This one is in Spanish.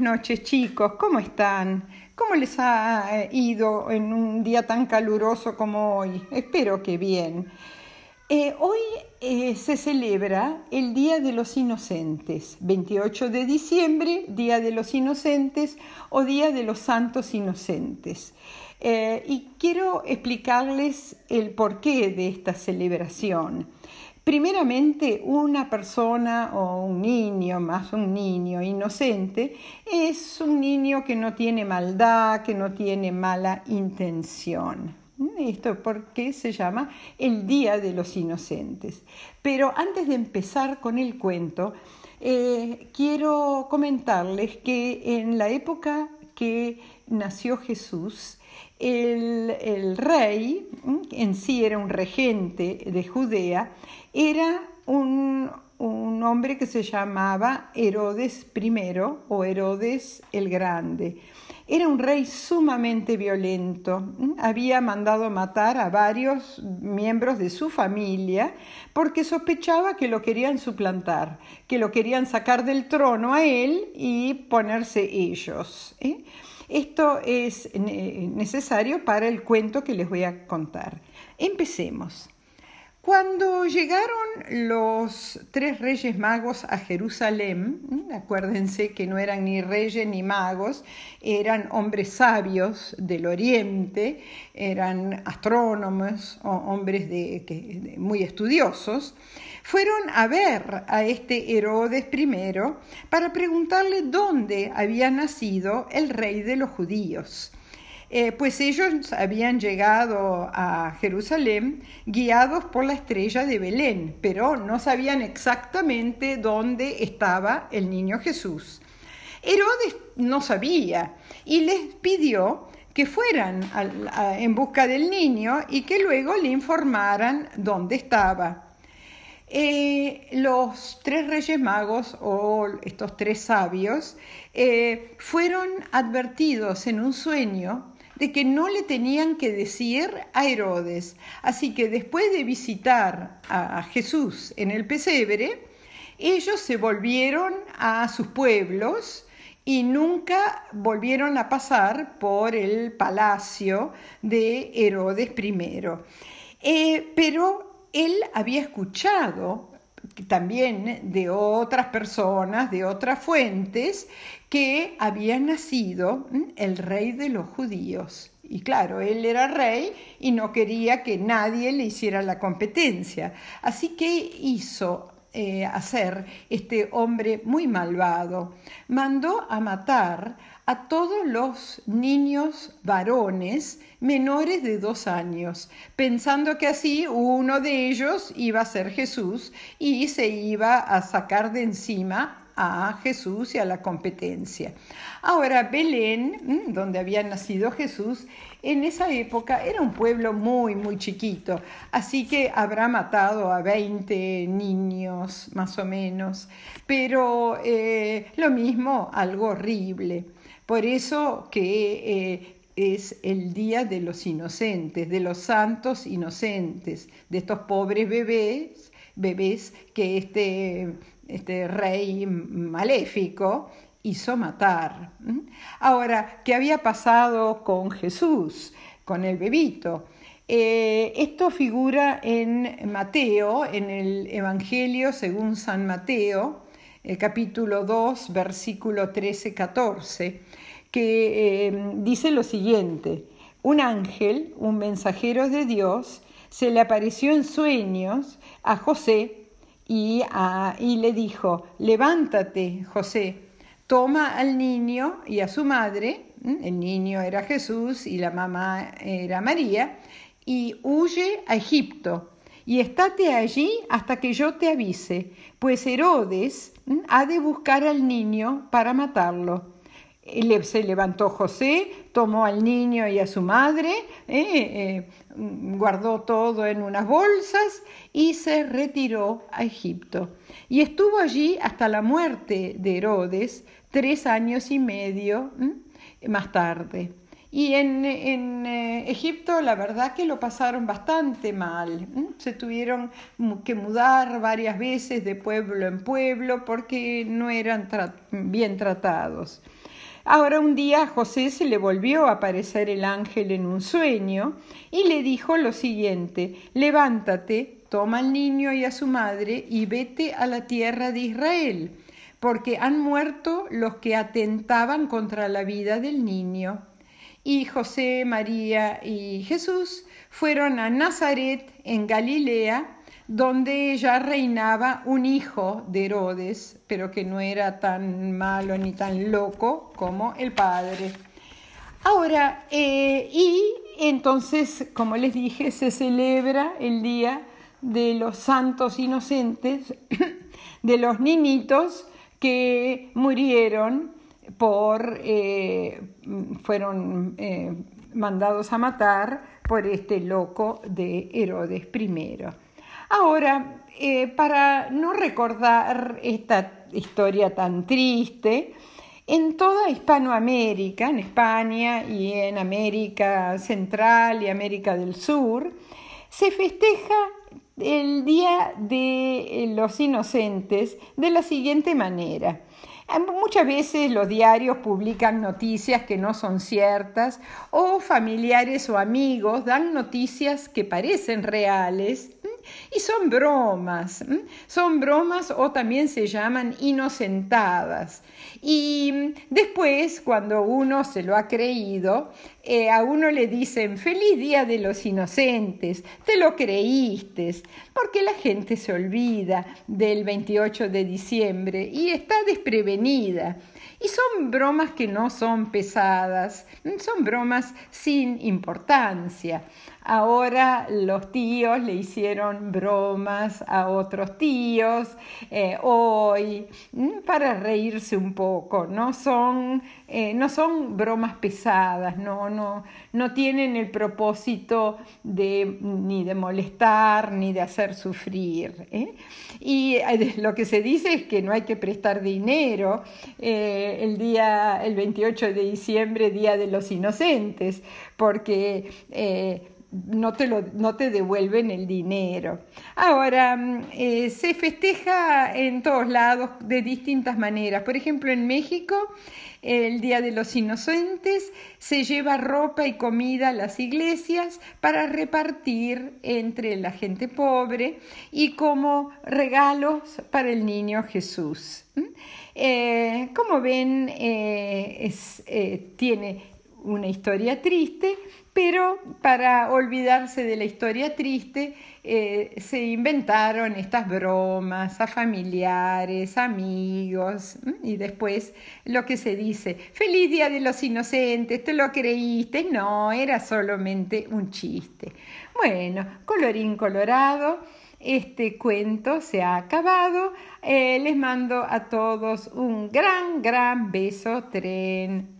noches chicos, ¿cómo están? ¿Cómo les ha ido en un día tan caluroso como hoy? Espero que bien. Eh, hoy eh, se celebra el Día de los Inocentes, 28 de diciembre, Día de los Inocentes o Día de los Santos Inocentes. Eh, y quiero explicarles el porqué de esta celebración. Primeramente, una persona o un niño, más un niño inocente, es un niño que no tiene maldad, que no tiene mala intención. Esto porque se llama el Día de los Inocentes. Pero antes de empezar con el cuento, eh, quiero comentarles que en la época que nació Jesús, el, rey, en sí era un regente de Judea, era un, hombre que se llamaba Herodes I o Herodes el Grande. Era un rey sumamente violento. Había mandado matar a varios miembros de su familia porque sospechaba que lo querían suplantar, que lo querían sacar del trono a él y ponerse ellos. ¿eh? Esto es necesario para el cuento que les voy a contar. Empecemos. Cuando llegaron los tres reyes magos a Jerusalén, acuérdense que no eran ni reyes ni magos, eran hombres sabios del oriente, eran astrónomos hombres muy estudiosos, fueron a ver a este Herodes I para preguntarle dónde había nacido el rey de los judíos. Eh, pues ellos habían llegado a Jerusalén guiados por la estrella de Belén, pero no sabían exactamente dónde estaba el niño Jesús. Herodes no sabía y les pidió que fueran en busca del niño y que luego le informaran dónde estaba. Eh, los tres reyes magos o estos tres sabios eh, fueron advertidos en un sueño de que no le tenían que decir a Herodes. Así que después de visitar a Jesús en el pesebre, ellos se volvieron a sus pueblos y nunca volvieron a pasar por el palacio de Herodes I. Eh, pero él había escuchado también de otras personas, de otras fuentes, que había nacido el rey de los judíos. Y claro, él era rey y no quería que nadie le hiciera la competencia. Así que hizo eh, hacer este hombre muy malvado. Mandó a matar a todos los niños varones menores de dos años, pensando que así uno de ellos iba a ser Jesús y se iba a sacar de encima a Jesús y a la competencia. Ahora, Belén, donde había nacido Jesús, en esa época era un pueblo muy, muy chiquito, así que habrá matado a 20 niños más o menos, pero eh, lo mismo, algo horrible. Por eso que eh, es el Día de los Inocentes, de los santos inocentes, de estos pobres bebés, bebés que este, este rey maléfico hizo matar. Ahora, ¿qué había pasado con Jesús, con el bebito? Eh, esto figura en Mateo, en el Evangelio según San Mateo, el capítulo 2, versículo 13-14, que eh, dice lo siguiente, un ángel, un mensajero de Dios, se le apareció en sueños a José y, le dijo, levántate, José, toma al niño y a su madre, el niño era Jesús y la mamá era María, y huye a Egipto y estate allí hasta que yo te avise, pues Herodes ha de buscar al niño para matarlo. Se levantó José, tomó al niño y a su madre, eh, eh, guardó todo en unas bolsas y se retiró a Egipto. Y estuvo allí hasta la muerte de Herodes, tres años y medio más tarde. Y en, eh, Egipto la verdad que lo pasaron bastante mal. Se tuvieron que mudar varias veces de pueblo en pueblo porque no eran bien tratados. Ahora un día a José se le volvió a aparecer el ángel en un sueño y le dijo lo siguiente, levántate, toma al niño y a su madre y vete a la tierra de Israel, porque han muerto los que atentaban contra la vida del niño. Y José, María y Jesús fueron a Nazaret en Galilea, donde ya reinaba un hijo de Herodes, pero que no era tan malo ni tan loco como el padre. Ahora, eh, y entonces, como les dije, se celebra el Día de los Santos Inocentes, de los niñitos que murieron por, eh, fueron eh, mandados a matar por este loco de Herodes I. Ahora, eh, para no recordar esta historia tan triste, en toda Hispanoamérica, en España y en América Central y América del Sur, se festeja el Día de los Inocentes de la siguiente manera. Muchas veces los diarios publican noticias que no son ciertas o familiares o amigos dan noticias que parecen reales y son bromas, son bromas o también se llaman inocentadas. Y después, cuando uno se lo ha creído, eh, a uno le dicen, feliz día de los inocentes, te lo creíste, porque la gente se olvida del 28 de diciembre y está desprevenida. Y son bromas que no son pesadas, son bromas sin importancia. Ahora los tíos le hicieron bromas a otros tíos eh, hoy para reírse un poco. No son, eh, no son bromas pesadas, no, no, no tienen el propósito de, ni de molestar ni de hacer sufrir. ¿eh? Y lo que se dice es que no hay que prestar dinero el día, el 28 de diciembre, Día de los Inocentes, porque no te, lo, no te devuelven el dinero. Ahora, mm, eh, se festeja en todos lados de distintas maneras. Por ejemplo, en México, el Día de los Inocentes, se lleva ropa y comida a las iglesias para repartir entre la gente pobre y como regalos para el niño Jesús. Eh, como ven, eh, tiene una historia triste, pero para olvidarse de la historia triste eh, se inventaron estas bromas a familiares, amigos y después lo que se dice, feliz día de los inocentes, te lo creíste, no, era solamente un chiste. Bueno, colorín colorado, este cuento se ha acabado, eh, les mando a todos un gran, gran beso tren.